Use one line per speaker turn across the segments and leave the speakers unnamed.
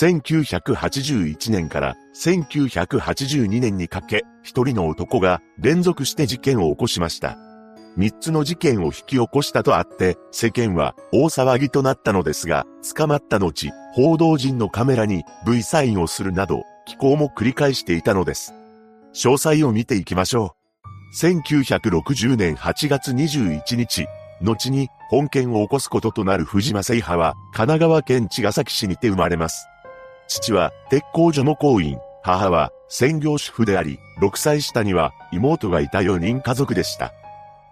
1981年から1982年にかけ、一人の男が連続して事件を起こしました。三つの事件を引き起こしたとあって、世間は大騒ぎとなったのですが、捕まった後、報道陣のカメラに V サインをするなど、寄稿も繰り返していたのです。詳細を見ていきましょう。1960年8月21日、後に本件を起こすこととなる藤間聖派は、神奈川県茅ヶ崎市にて生まれます。父は鉄工所の工員、母は専業主婦であり、6歳下には妹がいた4人家族でした。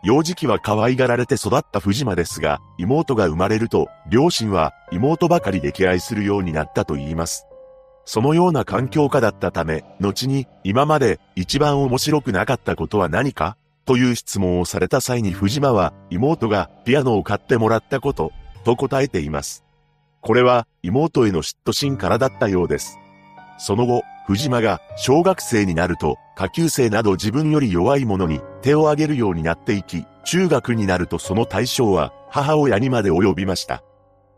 幼児期は可愛がられて育った藤間ですが、妹が生まれると、両親は妹ばかり溺愛するようになったと言います。そのような環境下だったため、後に今まで一番面白くなかったことは何か？という質問をされた際に藤間は妹がピアノを買ってもらったことと答えています。これは妹への嫉妬心からだったようです。その後、藤間が小学生になると、下級生など自分より弱い者に手を挙げるようになっていき、中学になるとその対象は母親にまで及びました。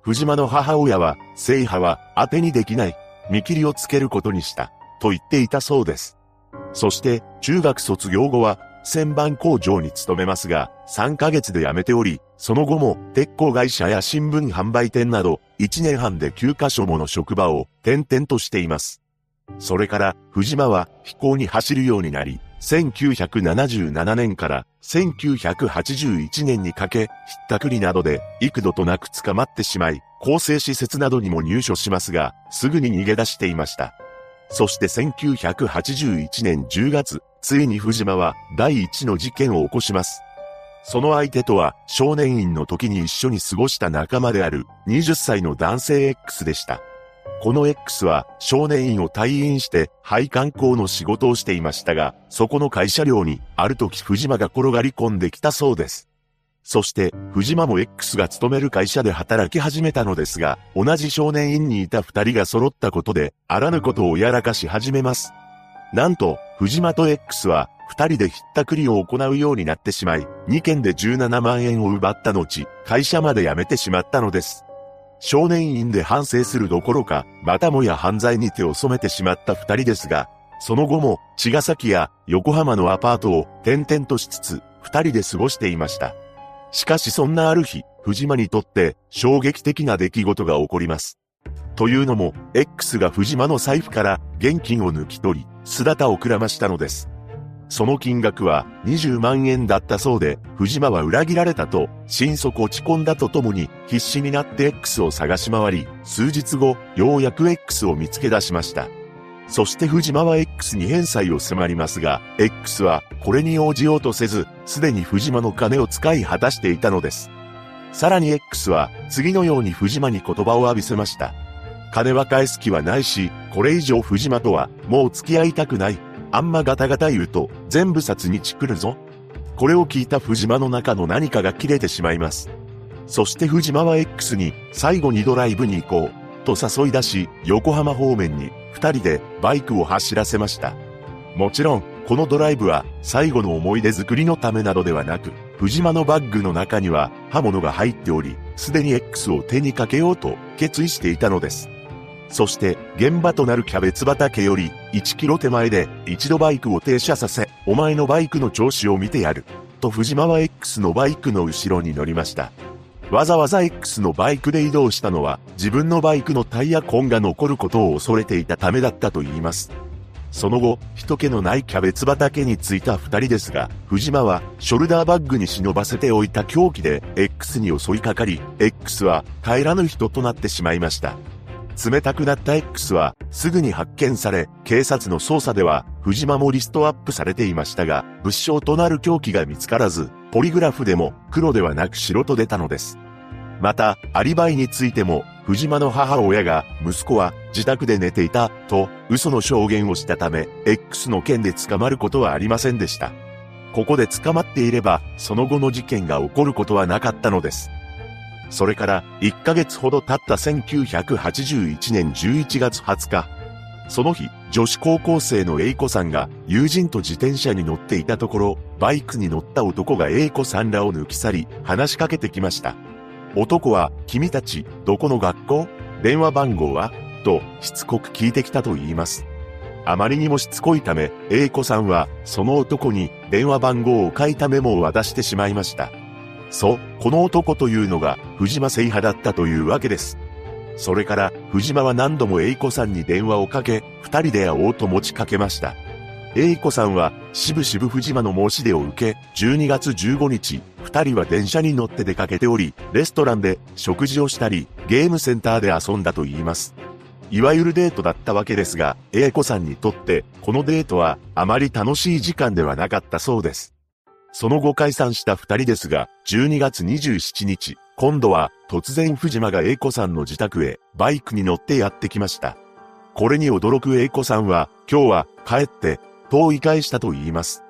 藤間の母親は、聖派は当てにできない、見切りをつけることにした、と言っていたそうです。そして、中学卒業後は、旋盤工場に勤めますが、3ヶ月で辞めており、その後も鉄鋼会社や新聞販売店など、1年半で9カ所もの職場を転々としています。それから、藤間は飛行に走るようになり、1977年から1981年にかけ、ひったくりなどで幾度となく捕まってしまい、構成施設などにも入所しますが、すぐに逃げ出していました。そして1981年10月、ついに藤間は第一の事件を起こします。その相手とは少年院の時に一緒に過ごした仲間である20歳の男性 X でした。この X は少年院を退院して配管工の仕事をしていましたが、そこの会社寮にある時藤間が転がり込んできたそうです。そして藤間も X が勤める会社で働き始めたのですが、同じ少年院にいた二人が揃ったことで、あらぬことをやらかし始めます。なんと、藤間と X は二人でひったくりを行うようになってしまい、2件で17万円を奪った後、会社まで辞めてしまったのです。少年院で反省するどころか、またもや犯罪に手を染めてしまった二人ですが、その後も、茅ヶ崎や横浜のアパートを転々としつつ、二人で過ごしていました。しかしそんなある日、藤間にとって衝撃的な出来事が起こります。というのも、X が藤間の財布から現金を抜き取り、姿をくらましたのです。その金額は20万円だったそうで、藤間は裏切られたと、心底落ち込んだとともに、必死になって X を探し回り、数日後、ようやく X を見つけ出しました。そして藤間は X に返済を迫りますが、X はこれに応じようとせず、すでに藤間の金を使い果たしていたのです。さらに X は次のように藤間に言葉を浴びせました。金は返す気はないし、これ以上藤間とはもう付き合いたくない。あんまガタガタ言うと、全部札にチクるぞ。これを聞いた藤間の中の何かが切れてしまいます。そして藤間は X に、最後にドライブに行こう、と誘い出し、横浜方面に、二人でバイクを走らせました。もちろん、このドライブは、最後の思い出作りのためなどではなく、藤間のバッグの中には、刃物が入っており、すでに X を手にかけようと、決意していたのです。そして現場となるキャベツ畑より1キロ手前で一度バイクを停車させ、お前のバイクの調子を見てやる。と藤間は X のバイクの後ろに乗りました。わざわざ X のバイクで移動したのは自分のバイクのタイヤ痕が残ることを恐れていたためだったと言います。その後、人気のないキャベツ畑に着いた二人ですが、藤間はショルダーバッグに忍ばせておいた凶器で X に襲いかかり、X は帰らぬ人となってしまいました。冷たくなった X はすぐに発見され、警察の捜査では藤間もリストアップされていましたが、物証となる凶器が見つからず、ポリグラフでも黒ではなく白と出たのです。また、アリバイについても、藤間の母親が、息子は自宅で寝ていた、と、嘘の証言をしたため、X の件で捕まることはありませんでした。ここで捕まっていれば、その後の事件が起こることはなかったのです。それから1ヶ月ほど経った1981年11月20日。その日、女子高校生の A 子さんが友人と自転車に乗っていたところ、バイクに乗った男が A 子さんらを抜き去り、話しかけてきました。男は、君たち、どこの学校電話番号は？としつこく聞いてきたと言います。あまりにもしつこいため、A 子さんはその男に電話番号を書いたメモを渡してしまいました。そう、この男というのが藤間聖派だったというわけです。それから藤間は何度も A 子さんに電話をかけ、二人で会おうと持ちかけました。A 子さんは、しぶしぶ藤間の申し出を受け、12月15日、二人は電車に乗って出かけており、レストランで食事をしたり、ゲームセンターで遊んだと言います。いわゆるデートだったわけですが、A 子さんにとって、このデートはあまり楽しい時間ではなかったそうです。その後解散した二人ですが、12月27日、今度は突然藤間が A 子さんの自宅へバイクに乗ってやってきました。これに驚く A 子さんは、今日は帰ってと言い返したと言います。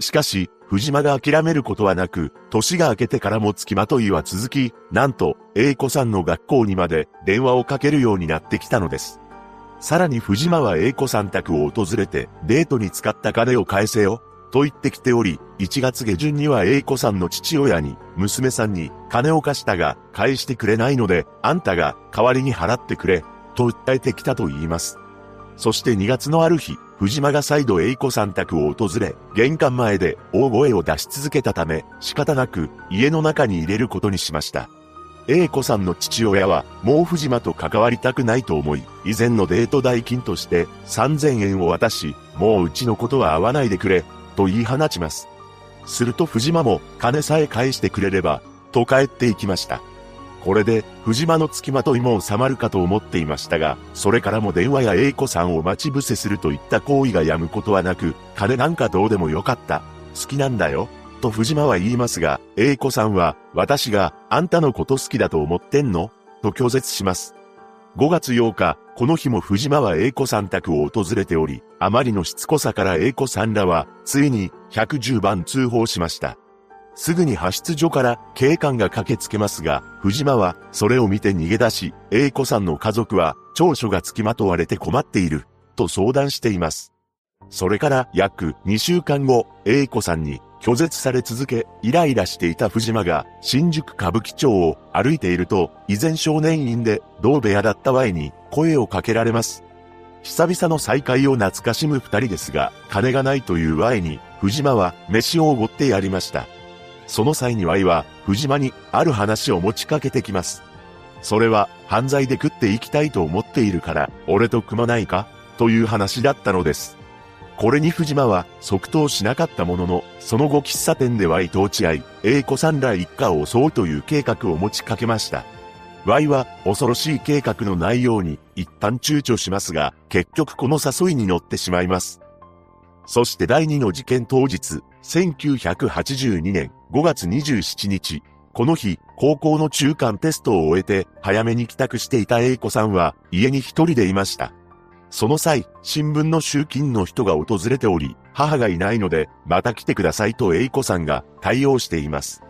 しかし、藤間が諦めることはなく、年が明けてからも付きまといは続き、なんと、英子さんの学校にまで電話をかけるようになってきたのです。さらに藤間は英子さん宅を訪れて、デートに使った金を返せよ、と言ってきており、1月下旬には英子さんの父親に、娘さんに、金を貸したが、返してくれないので、あんたが代わりに払ってくれ、と訴えてきたと言います。そして2月のある日、藤間が再度栄子さん宅を訪れ、玄関前で大声を出し続けたため、仕方なく家の中に入れることにしました。栄子さんの父親は、もう藤間と関わりたくないと思い、以前のデート代金として3000円を渡し、もううちのことは会わないでくれ、と言い放ちます。すると藤間も、金さえ返してくれれば、と帰っていきました。これで、藤間の付きまといも収まるかと思っていましたが、それからも電話や英子さんを待ち伏せするといった行為がやむことはなく、金なんかどうでもよかった。好きなんだよ。と藤間は言いますが、英子さんは、私があんたのこと好きだと思ってんの？と拒絶します。5月8日、この日も藤間は英子さん宅を訪れており、あまりのしつこさから英子さんらは、ついに110番通報しました。すぐに派出所から警官が駆けつけますが、藤間はそれを見て逃げ出し、英子さんの家族は長所が付きまとわれて困っている、と相談しています。それから約2週間後、英子さんに拒絶され続け、イライラしていた藤間が新宿歌舞伎町を歩いていると、以前少年院で同部屋だった Y に声をかけられます。久々の再会を懐かしむ二人ですが、金がないという Y に、藤間は飯をおごってやりました。その際に Y は、藤間にある話を持ちかけてきます。それは、犯罪で食っていきたいと思っているから、俺と組まないか？という話だったのです。これに藤間は即答しなかったものの、その後喫茶店で Y と落ち合い、A 子さんら一家を襲うという計画を持ちかけました。Y は恐ろしい計画の内容に一旦躊躇しますが、結局この誘いに乗ってしまいます。そして第2の事件当日、1982年5月27日、この日、高校の中間テストを終えて、早めに帰宅していた A 子さんは、家に一人でいました。その際、新聞の集金の人が訪れており、母がいないので、また来てくださいと A 子さんが対応しています。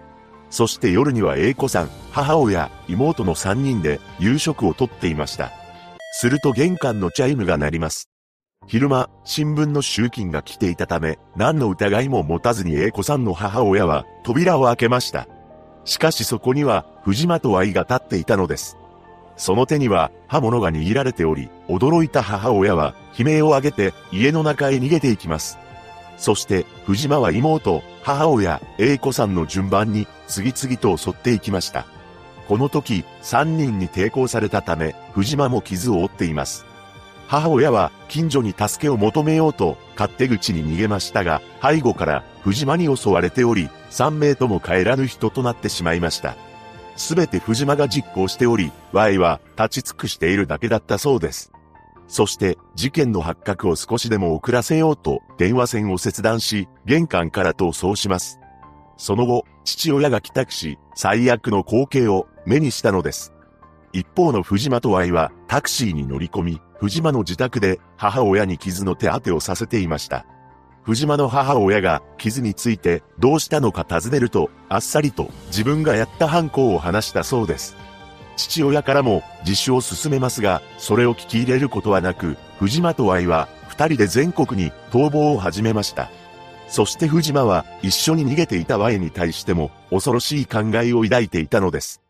そして夜には A 子さん、母親、妹の3人で夕食をとっていました。すると玄関のチャイムが鳴ります。昼間、新聞の集金が来ていたため、何の疑いも持たずに A 子さんの母親は扉を開けました。しかしそこには、藤間と愛が立っていたのです。その手には刃物が握られており、驚いた母親は悲鳴を上げて家の中へ逃げていきます。そして、藤間は妹、母親、A 子さんの順番に次々と襲っていきました。この時、3人に抵抗されたため、藤間も傷を負っています。母親は近所に助けを求めようと勝手口に逃げましたが、背後から藤間に襲われており、3名とも帰らぬ人となってしまいました。すべて藤間が実行しており、Y は立ち尽くしているだけだったそうです。そして事件の発覚を少しでも遅らせようと電話線を切断し、玄関から逃走します。その後、父親が帰宅し、最悪の光景を目にしたのです。一方の藤間と Y はタクシーに乗り込み、藤間の自宅で母親に傷の手当てをさせていました。藤間の母親が傷についてどうしたのか尋ねると、あっさりと自分がやった犯行を話したそうです。父親からも自首を進めますが、それを聞き入れることはなく、藤間と愛は二人で全国に逃亡を始めました。そして藤間は一緒に逃げていた Y に対しても恐ろしい考えを抱いていたのです。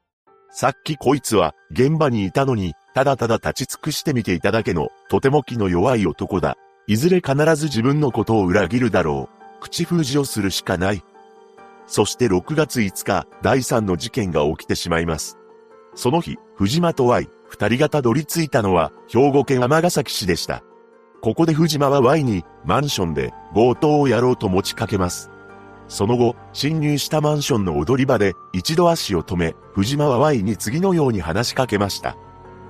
さっきこいつは現場にいたのにただただ立ち尽くしてみていただけの、とても気の弱い男だ。いずれ必ず自分のことを裏切るだろう。口封じをするしかない。そして6月5日、第3の事件が起きてしまいます。その日、藤間と Y、二人がたどり着いたのは、兵庫県尼崎市でした。ここで藤間は Y に、マンションで、強盗をやろうと持ちかけます。その後、侵入したマンションの踊り場で、一度足を止め、藤間は Y に次のように話しかけました。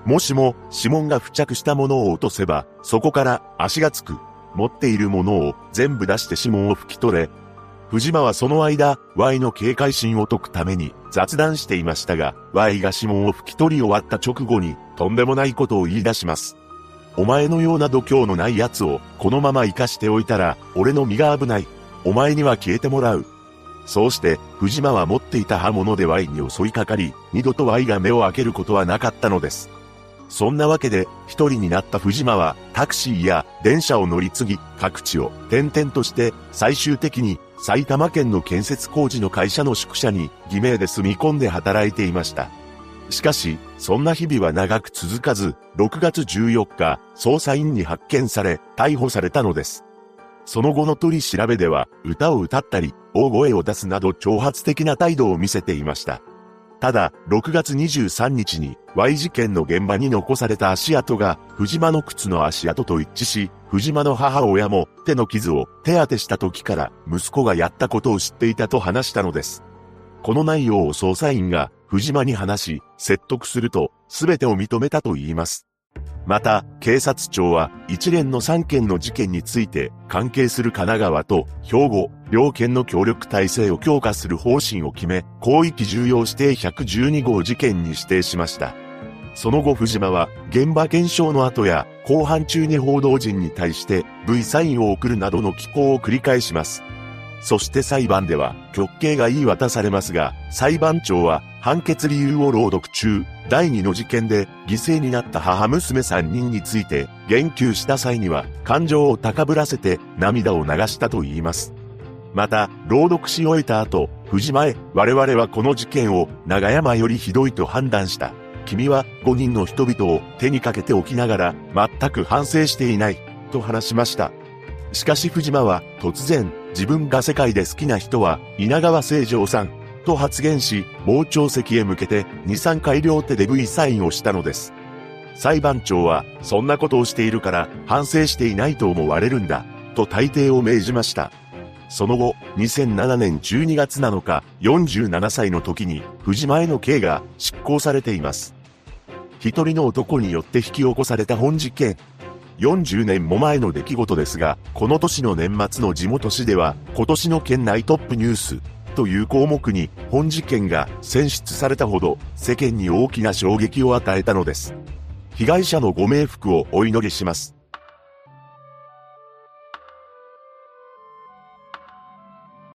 もしも、指紋が付着したものを落とせば、そこから足がつく。持っているものを全部出して指紋を拭き取れ。藤間はその間、Y の警戒心を解くために雑談していましたが、Y が指紋を拭き取り終わった直後に、とんでもないことを言い出します。お前のような度胸のない奴を、このまま生かしておいたら、俺の身が危ない。お前には消えてもらう。そうして、藤間は持っていた刃物で Y に襲いかかり、二度と Y が目を開けることはなかったのです。そんなわけで、一人になった藤間は、タクシーや電車を乗り継ぎ、各地を転々として、最終的に埼玉県の建設工事の会社の宿舎に偽名で住み込んで働いていました。しかし、そんな日々は長く続かず、6月14日、捜査員に発見され、逮捕されたのです。その後の取り調べでは、歌を歌ったり、大声を出すなど挑発的な態度を見せていました。ただ、6月23日に Y 事件の現場に残された足跡が藤間の靴の足跡と一致し、藤間の母親も手の傷を手当てした時から息子がやったことを知っていたと話したのです。この内容を捜査員が藤間に話し、説得すると全てを認めたと言います。また、警察庁は一連の3件の事件について関係する神奈川と兵庫、両県の協力体制を強化する方針を決め、広域重要指定112号事件に指定しました。その後藤間は現場検証の後や後半中に報道陣に対して V サインを送るなどの寄稿を繰り返します。そして裁判では極刑が言い渡されますが、裁判長は判決理由を朗読中、第2の事件で犠牲になった母娘3人について言及した際には感情を高ぶらせて涙を流したと言います。また、朗読し終えた後、藤前、我々はこの事件を長山よりひどいと判断した。君は5人の人々を手にかけておきながら全く反省していない、と話しました。しかし藤間は突然、自分が世界で好きな人は稲川清浄さん、と発言し、傍聴席へ向けて2、3回両手で V サインをしたのです。裁判長は、そんなことをしているから反省していないと思われるんだ、と大抵を命じました。その後、2007年12月7日、47歳の時に、藤前の刑が執行されています。一人の男によって引き起こされた本事件。40年も前の出来事ですが、この年の年末の地元市では、今年の県内トップニュース、という項目に本事件が選出されたほど世間に大きな衝撃を与えたのです。被害者のご冥福をお祈りします。